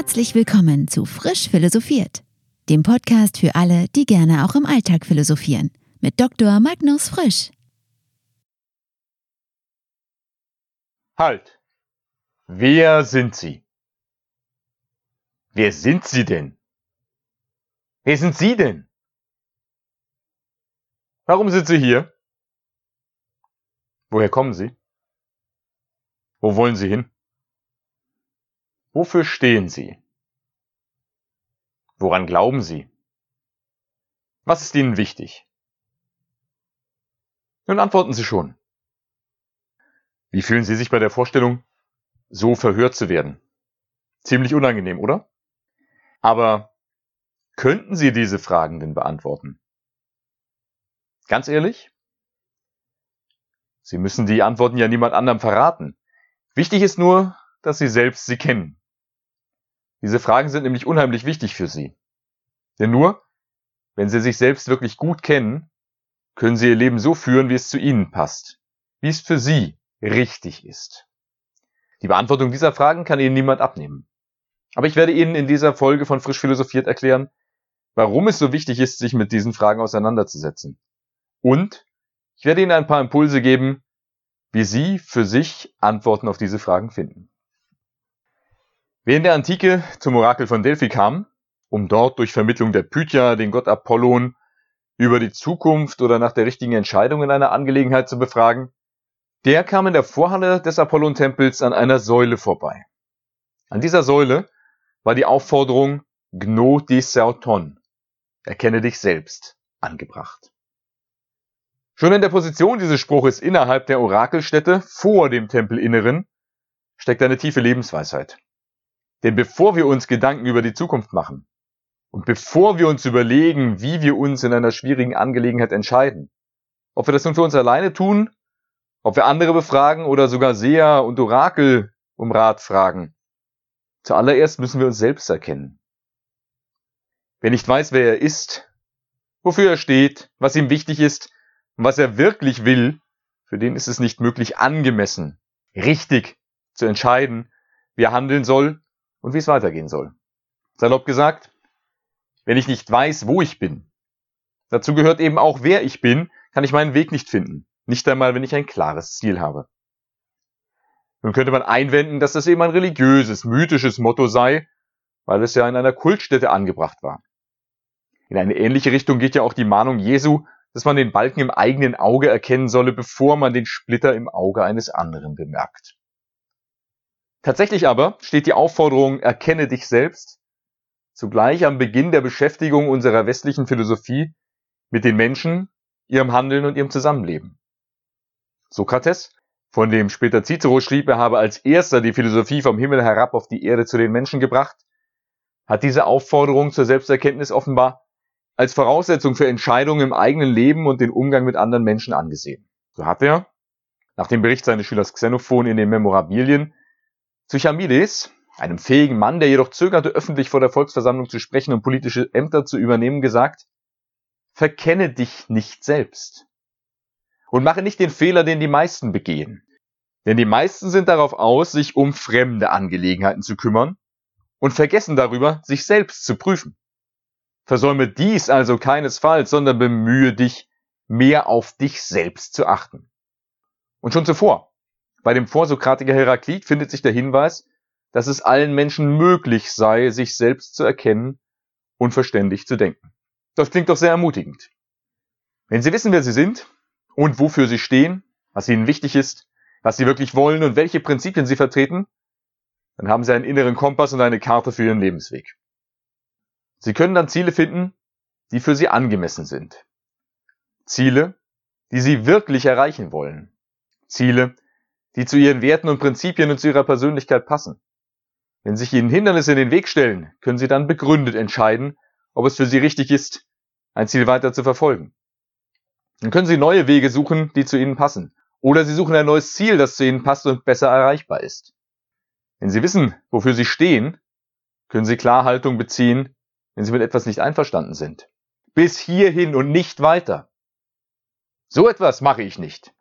Herzlich willkommen zu Frisch Philosophiert, dem Podcast für alle, die gerne auch im Alltag philosophieren, mit Dr. Magnus Frisch. Halt! Wer sind Sie? Wer sind Sie denn? Wer sind Sie denn? Warum sind Sie hier? Woher kommen Sie? Wo wollen Sie hin? Wofür stehen Sie? Woran glauben Sie? Was ist Ihnen wichtig? Nun antworten Sie schon. Wie fühlen Sie sich bei der Vorstellung, so verhört zu werden? Ziemlich unangenehm, oder? Aber könnten Sie diese Fragen denn beantworten? Ganz ehrlich? Sie müssen die Antworten ja niemand anderem verraten. Wichtig ist nur, dass Sie selbst sie kennen. Diese Fragen sind nämlich unheimlich wichtig für Sie. Denn nur, wenn Sie sich selbst wirklich gut kennen, können Sie Ihr Leben so führen, wie es zu Ihnen passt, wie es für Sie richtig ist. Die Beantwortung dieser Fragen kann Ihnen niemand abnehmen. Aber ich werde Ihnen in dieser Folge von Frisch Philosophiert erklären, warum es so wichtig ist, sich mit diesen Fragen auseinanderzusetzen. Und ich werde Ihnen ein paar Impulse geben, wie Sie für sich Antworten auf diese Fragen finden. Wer in der Antike zum Orakel von Delphi kam, um dort durch Vermittlung der Pythia den Gott Apollon über die Zukunft oder nach der richtigen Entscheidung in einer Angelegenheit zu befragen, der kam in der Vorhalle des Apollon-Tempels an einer Säule vorbei. An dieser Säule war die Aufforderung Gno di Sauton, erkenne dich selbst, angebracht. Schon in der Position dieses Spruches innerhalb der Orakelstätte vor dem Tempelinneren steckt eine tiefe Lebensweisheit. Denn bevor wir uns Gedanken über die Zukunft machen und bevor wir uns überlegen, wie wir uns in einer schwierigen Angelegenheit entscheiden, ob wir das nun für uns alleine tun, ob wir andere befragen oder sogar Seher und Orakel um Rat fragen, zuallererst müssen wir uns selbst erkennen. Wer nicht weiß, wer er ist, wofür er steht, was ihm wichtig ist und was er wirklich will, für den ist es nicht möglich, angemessen, richtig zu entscheiden, wie er handeln soll und wie es weitergehen soll. Salopp gesagt, wenn ich nicht weiß, wo ich bin, dazu gehört eben auch, wer ich bin, kann ich meinen Weg nicht finden. Nicht einmal, wenn ich ein klares Ziel habe. Nun könnte man einwenden, dass das eben ein religiöses, mythisches Motto sei, weil es ja in einer Kultstätte angebracht war. In eine ähnliche Richtung geht ja auch die Mahnung Jesu, dass man den Balken im eigenen Auge erkennen solle, bevor man den Splitter im Auge eines anderen bemerkt. Tatsächlich aber steht die Aufforderung Erkenne dich selbst zugleich am Beginn der Beschäftigung unserer westlichen Philosophie mit den Menschen, ihrem Handeln und ihrem Zusammenleben. Sokrates, von dem später Cicero schrieb, er habe als erster die Philosophie vom Himmel herab auf die Erde zu den Menschen gebracht, hat diese Aufforderung zur Selbsterkenntnis offenbar als Voraussetzung für Entscheidungen im eigenen Leben und den Umgang mit anderen Menschen angesehen. So hat er, nach dem Bericht seines Schülers Xenophon in den Memorabilien, Psychamides, einem fähigen Mann, der jedoch zögerte, öffentlich vor der Volksversammlung zu sprechen und politische Ämter zu übernehmen, gesagt, verkenne dich nicht selbst. Und mache nicht den Fehler, den die meisten begehen. Denn die meisten sind darauf aus, sich um fremde Angelegenheiten zu kümmern und vergessen darüber, sich selbst zu prüfen. Versäume dies also keinesfalls, sondern bemühe dich, mehr auf dich selbst zu achten. Und schon zuvor, bei dem Vorsokratiker Heraklit findet sich der Hinweis, dass es allen Menschen möglich sei, sich selbst zu erkennen und verständig zu denken. Das klingt doch sehr ermutigend. Wenn Sie wissen, wer Sie sind und wofür Sie stehen, was Ihnen wichtig ist, was Sie wirklich wollen und welche Prinzipien Sie vertreten, dann haben Sie einen inneren Kompass und eine Karte für Ihren Lebensweg. Sie können dann Ziele finden, die für Sie angemessen sind. Ziele, die Sie wirklich erreichen wollen. Ziele, die zu ihren Werten und Prinzipien und zu ihrer Persönlichkeit passen. Wenn sich ihnen Hindernisse in den Weg stellen, können sie dann begründet entscheiden, ob es für sie richtig ist, ein Ziel weiter zu verfolgen. Dann können sie neue Wege suchen, die zu ihnen passen. Oder sie suchen ein neues Ziel, das zu ihnen passt und besser erreichbar ist. Wenn sie wissen, wofür sie stehen, können sie klar Haltung beziehen, wenn sie mit etwas nicht einverstanden sind. Bis hierhin und nicht weiter. So etwas mache ich nicht.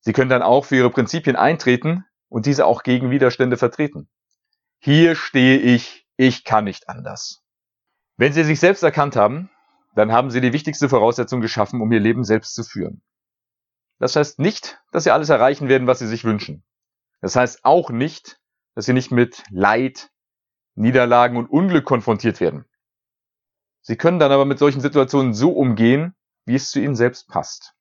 Sie können dann auch für Ihre Prinzipien eintreten und diese auch gegen Widerstände vertreten. Hier stehe ich ich kann nicht anders. Wenn Sie sich selbst erkannt haben, dann haben Sie die wichtigste Voraussetzung geschaffen, um Ihr Leben selbst zu führen. Das heißt nicht, dass Sie alles erreichen werden, was Sie sich wünschen. Das heißt auch nicht, dass Sie nicht mit Leid, Niederlagen und Unglück konfrontiert werden. Sie können dann aber mit solchen Situationen so umgehen, wie es zu Ihnen selbst passt.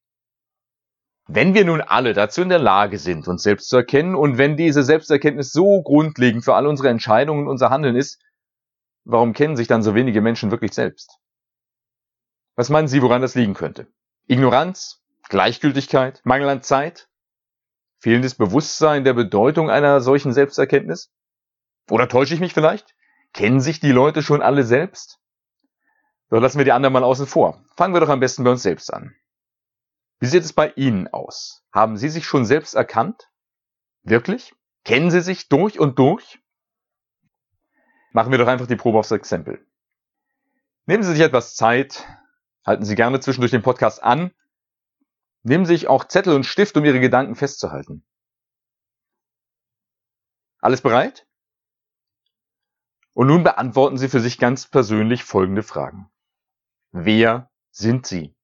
Wenn wir nun alle dazu in der Lage sind, uns selbst zu erkennen und wenn diese Selbsterkenntnis so grundlegend für all unsere Entscheidungen und unser Handeln ist, warum kennen sich dann so wenige Menschen wirklich selbst? Was meinen Sie, woran das liegen könnte? Ignoranz? Gleichgültigkeit? Mangel an Zeit? Fehlendes Bewusstsein der Bedeutung einer solchen Selbsterkenntnis? Oder täusche ich mich vielleicht? Kennen sich die Leute schon alle selbst? Doch lassen wir die anderen mal außen vor. Fangen wir doch am besten bei uns selbst an. Wie sieht es bei Ihnen aus? Haben Sie sich schon selbst erkannt? Wirklich? Kennen Sie sich durch und durch? Machen wir doch einfach die Probe aufs Exempel. Nehmen Sie sich etwas Zeit, halten Sie gerne zwischendurch den Podcast an, nehmen Sie sich auch Zettel und Stift, um Ihre Gedanken festzuhalten. Alles bereit? Und nun beantworten Sie für sich ganz persönlich folgende Fragen. Wer sind Sie?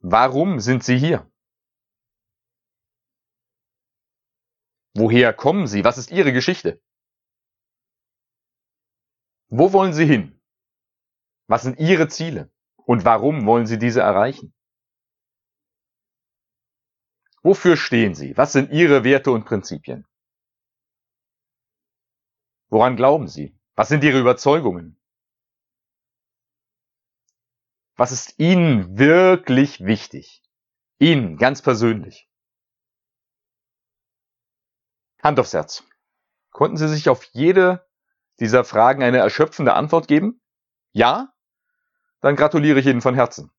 Warum sind Sie hier? Woher kommen Sie? Was ist Ihre Geschichte? Wo wollen Sie hin? Was sind Ihre Ziele? Und warum wollen Sie diese erreichen? Wofür stehen Sie? Was sind Ihre Werte und Prinzipien? Woran glauben Sie? Was sind Ihre Überzeugungen? Was ist Ihnen wirklich wichtig? Ihnen ganz persönlich. Hand aufs Herz. Konnten Sie sich auf jede dieser Fragen eine erschöpfende Antwort geben? Ja? Dann gratuliere ich Ihnen von Herzen.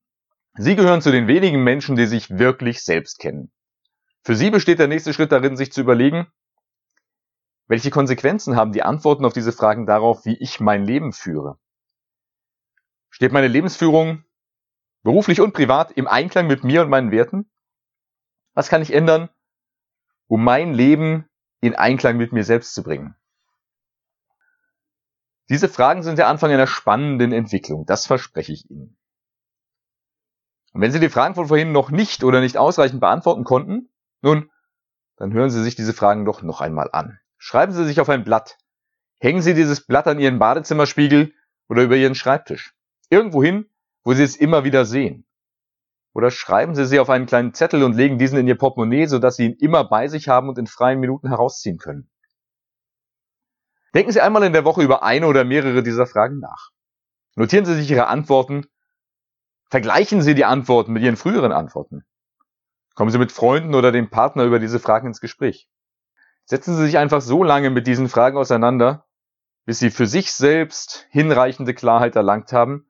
Sie gehören zu den wenigen Menschen, die sich wirklich selbst kennen. Für Sie besteht der nächste Schritt darin, sich zu überlegen, welche Konsequenzen haben die Antworten auf diese Fragen darauf, wie ich mein Leben führe? Steht meine Lebensführung beruflich und privat im Einklang mit mir und meinen Werten? Was kann ich ändern, um mein Leben in Einklang mit mir selbst zu bringen? Diese Fragen sind der Anfang einer spannenden Entwicklung, das verspreche ich Ihnen. Und wenn Sie die Fragen von vorhin noch nicht oder nicht ausreichend beantworten konnten, nun, dann hören Sie sich diese Fragen doch noch einmal an. Schreiben Sie sich auf ein Blatt. Hängen Sie dieses Blatt an Ihren Badezimmerspiegel oder über Ihren Schreibtisch. Irgendwohin, wo Sie es immer wieder sehen. Oder schreiben Sie sie auf einen kleinen Zettel und legen diesen in Ihr Portemonnaie, sodass Sie ihn immer bei sich haben und in freien Minuten herausziehen können. Denken Sie einmal in der Woche über eine oder mehrere dieser Fragen nach. Notieren Sie sich Ihre Antworten. Vergleichen Sie die Antworten mit Ihren früheren Antworten. Kommen Sie mit Freunden oder dem Partner über diese Fragen ins Gespräch. Setzen Sie sich einfach so lange mit diesen Fragen auseinander, bis Sie für sich selbst hinreichende Klarheit erlangt haben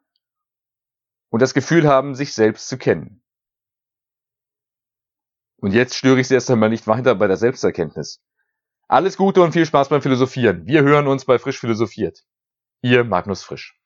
und das Gefühl haben, sich selbst zu kennen. Und jetzt störe ich Sie erst einmal nicht weiter bei der Selbsterkenntnis. Alles Gute und viel Spaß beim Philosophieren. Wir hören uns bei Frisch Philosophiert. Ihr Magnus Frisch.